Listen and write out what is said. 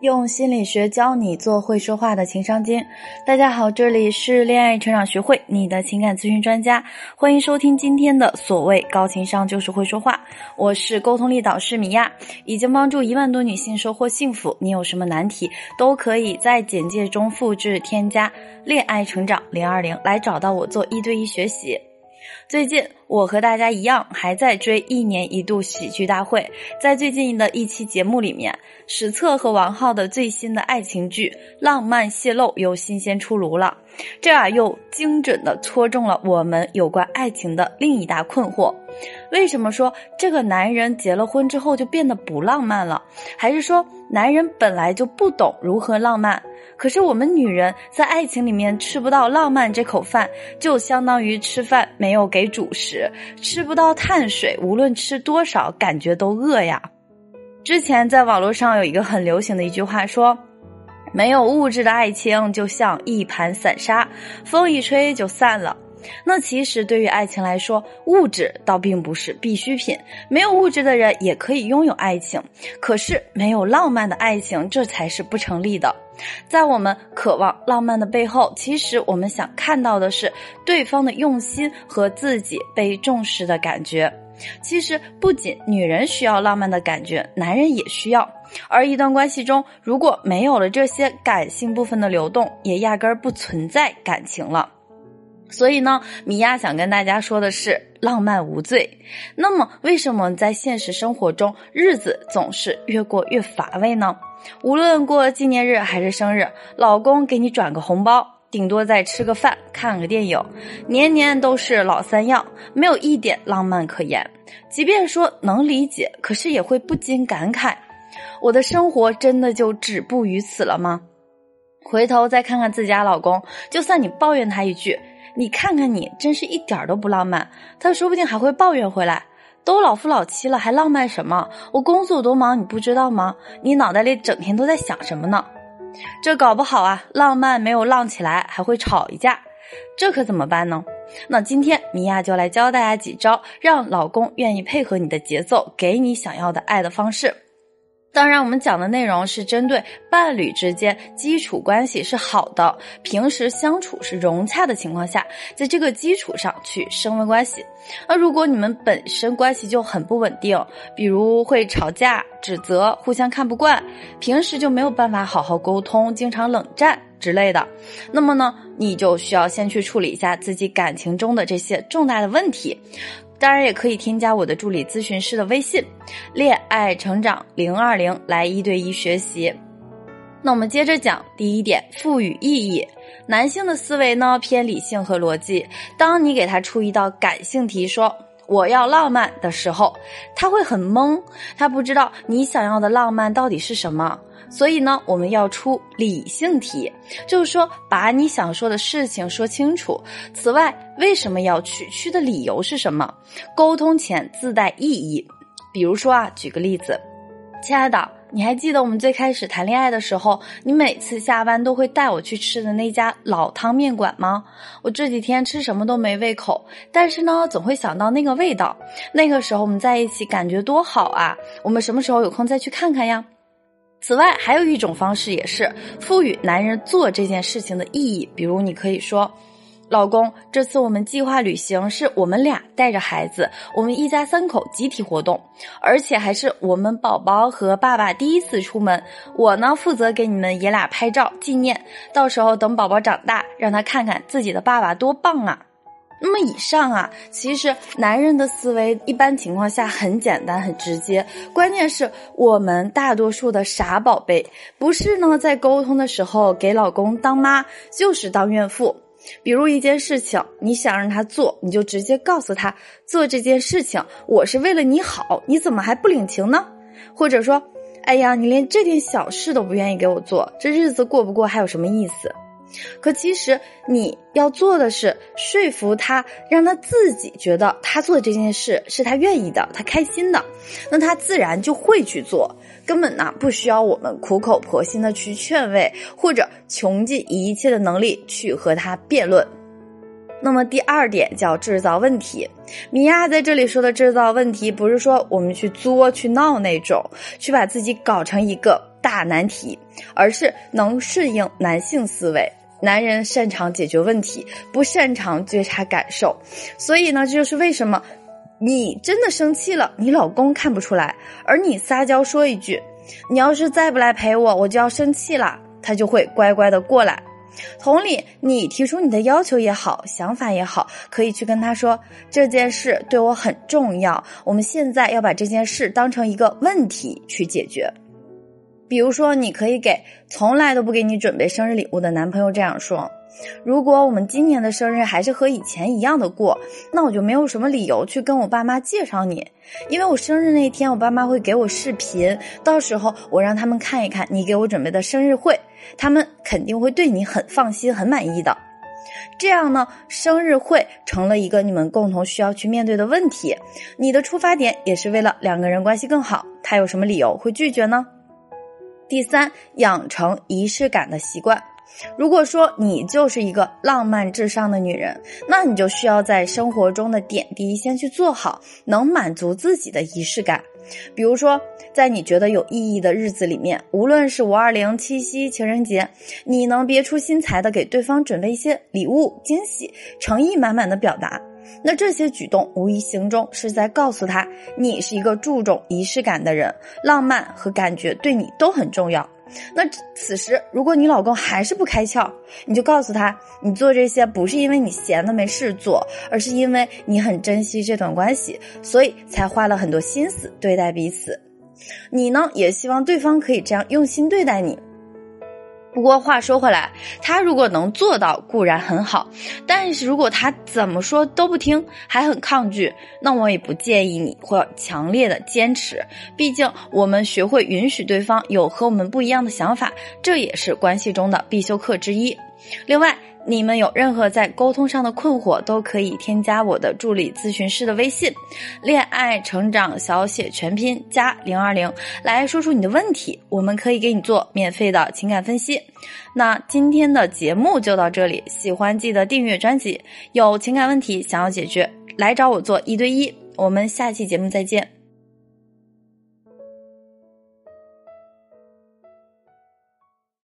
用心理学教你做会说话的情商精。大家好，这里是恋爱成长学会，你的情感咨询专家，欢迎收听今天的所谓高情商就是会说话。我是沟通力导师米娅，已经帮助一万多女性收获幸福。你有什么难题，都可以在简介中复制添加“恋爱成长零二零”来找到我做一对一学习。最近，我和大家一样还在追一年一度喜剧大会。在最近的一期节目里面，史策和王浩的最新的爱情剧《浪漫泄露》又新鲜出炉了。这啊，又精准的戳中了我们有关爱情的另一大困惑：为什么说这个男人结了婚之后就变得不浪漫了？还是说男人本来就不懂如何浪漫？可是我们女人在爱情里面吃不到浪漫这口饭，就相当于吃饭没有给主食，吃不到碳水，无论吃多少，感觉都饿呀。之前在网络上有一个很流行的一句话说：“没有物质的爱情就像一盘散沙，风一吹就散了。”那其实对于爱情来说，物质倒并不是必需品，没有物质的人也可以拥有爱情。可是没有浪漫的爱情，这才是不成立的。在我们渴望浪漫的背后，其实我们想看到的是对方的用心和自己被重视的感觉。其实不仅女人需要浪漫的感觉，男人也需要。而一段关系中，如果没有了这些感性部分的流动，也压根儿不存在感情了。所以呢，米娅想跟大家说的是，浪漫无罪。那么，为什么在现实生活中，日子总是越过越乏味呢？无论过纪念日还是生日，老公给你转个红包，顶多再吃个饭、看个电影，年年都是老三样，没有一点浪漫可言。即便说能理解，可是也会不禁感慨：我的生活真的就止步于此了吗？回头再看看自家老公，就算你抱怨他一句。你看看你，真是一点都不浪漫。他说不定还会抱怨回来，都老夫老妻了，还浪漫什么？我工作多忙，你不知道吗？你脑袋里整天都在想什么呢？这搞不好啊，浪漫没有浪起来，还会吵一架，这可怎么办呢？那今天米娅就来教大家几招，让老公愿意配合你的节奏，给你想要的爱的方式。当然，我们讲的内容是针对伴侣之间基础关系是好的，平时相处是融洽的情况下，在这个基础上去升温关系。那如果你们本身关系就很不稳定，比如会吵架、指责、互相看不惯，平时就没有办法好好沟通，经常冷战之类的，那么呢，你就需要先去处理一下自己感情中的这些重大的问题。当然也可以添加我的助理咨询师的微信，恋爱成长零二零来一对一学习。那我们接着讲第一点，赋予意义。男性的思维呢偏理性和逻辑，当你给他出一道感性题，说我要浪漫的时候，他会很懵，他不知道你想要的浪漫到底是什么。所以呢，我们要出理性题，就是说把你想说的事情说清楚。此外，为什么要去？去的理由是什么？沟通前自带意义。比如说啊，举个例子，亲爱的，你还记得我们最开始谈恋爱的时候，你每次下班都会带我去吃的那家老汤面馆吗？我这几天吃什么都没胃口，但是呢，总会想到那个味道。那个时候我们在一起感觉多好啊！我们什么时候有空再去看看呀？此外，还有一种方式，也是赋予男人做这件事情的意义。比如，你可以说：“老公，这次我们计划旅行是我们俩带着孩子，我们一家三口集体活动，而且还是我们宝宝和爸爸第一次出门。我呢，负责给你们爷俩拍照纪念，到时候等宝宝长大，让他看看自己的爸爸多棒啊！”那么以上啊，其实男人的思维一般情况下很简单很直接，关键是我们大多数的傻宝贝，不是呢在沟通的时候给老公当妈，就是当怨妇。比如一件事情，你想让他做，你就直接告诉他做这件事情，我是为了你好，你怎么还不领情呢？或者说，哎呀，你连这点小事都不愿意给我做，这日子过不过还有什么意思？可其实你要做的是说服他，让他自己觉得他做这件事是他愿意的，他开心的，那他自然就会去做，根本呢不需要我们苦口婆心的去劝慰，或者穷尽一切的能力去和他辩论。那么第二点叫制造问题。米娅在这里说的制造问题，不是说我们去作去闹那种，去把自己搞成一个大难题，而是能顺应男性思维。男人擅长解决问题，不擅长觉察感受。所以呢，这就是为什么你真的生气了，你老公看不出来，而你撒娇说一句：“你要是再不来陪我，我就要生气了。”他就会乖乖的过来。同理，你提出你的要求也好，想法也好，可以去跟他说这件事对我很重要，我们现在要把这件事当成一个问题去解决。比如说，你可以给从来都不给你准备生日礼物的男朋友这样说：如果我们今年的生日还是和以前一样的过，那我就没有什么理由去跟我爸妈介绍你，因为我生日那一天，我爸妈会给我视频，到时候我让他们看一看你给我准备的生日会，他们肯定会对你很放心、很满意的。这样呢，生日会成了一个你们共同需要去面对的问题，你的出发点也是为了两个人关系更好，他有什么理由会拒绝呢？第三，养成仪式感的习惯。如果说你就是一个浪漫至上的女人，那你就需要在生活中的点滴先去做好，能满足自己的仪式感。比如说，在你觉得有意义的日子里面，无论是五二零、七夕、情人节，你能别出心裁的给对方准备一些礼物、惊喜，诚意满满的表达。那这些举动无一形中是在告诉他，你是一个注重仪式感的人，浪漫和感觉对你都很重要。那此时，如果你老公还是不开窍，你就告诉他，你做这些不是因为你闲的没事做，而是因为你很珍惜这段关系，所以才花了很多心思对待彼此。你呢，也希望对方可以这样用心对待你。不过话说回来，他如果能做到固然很好，但是如果他怎么说都不听，还很抗拒，那我也不建议你或强烈的坚持。毕竟我们学会允许对方有和我们不一样的想法，这也是关系中的必修课之一。另外。你们有任何在沟通上的困惑，都可以添加我的助理咨询师的微信“恋爱成长小写全拼加零二零”，来说出你的问题，我们可以给你做免费的情感分析。那今天的节目就到这里，喜欢记得订阅专辑。有情感问题想要解决，来找我做一对一。我们下期节目再见。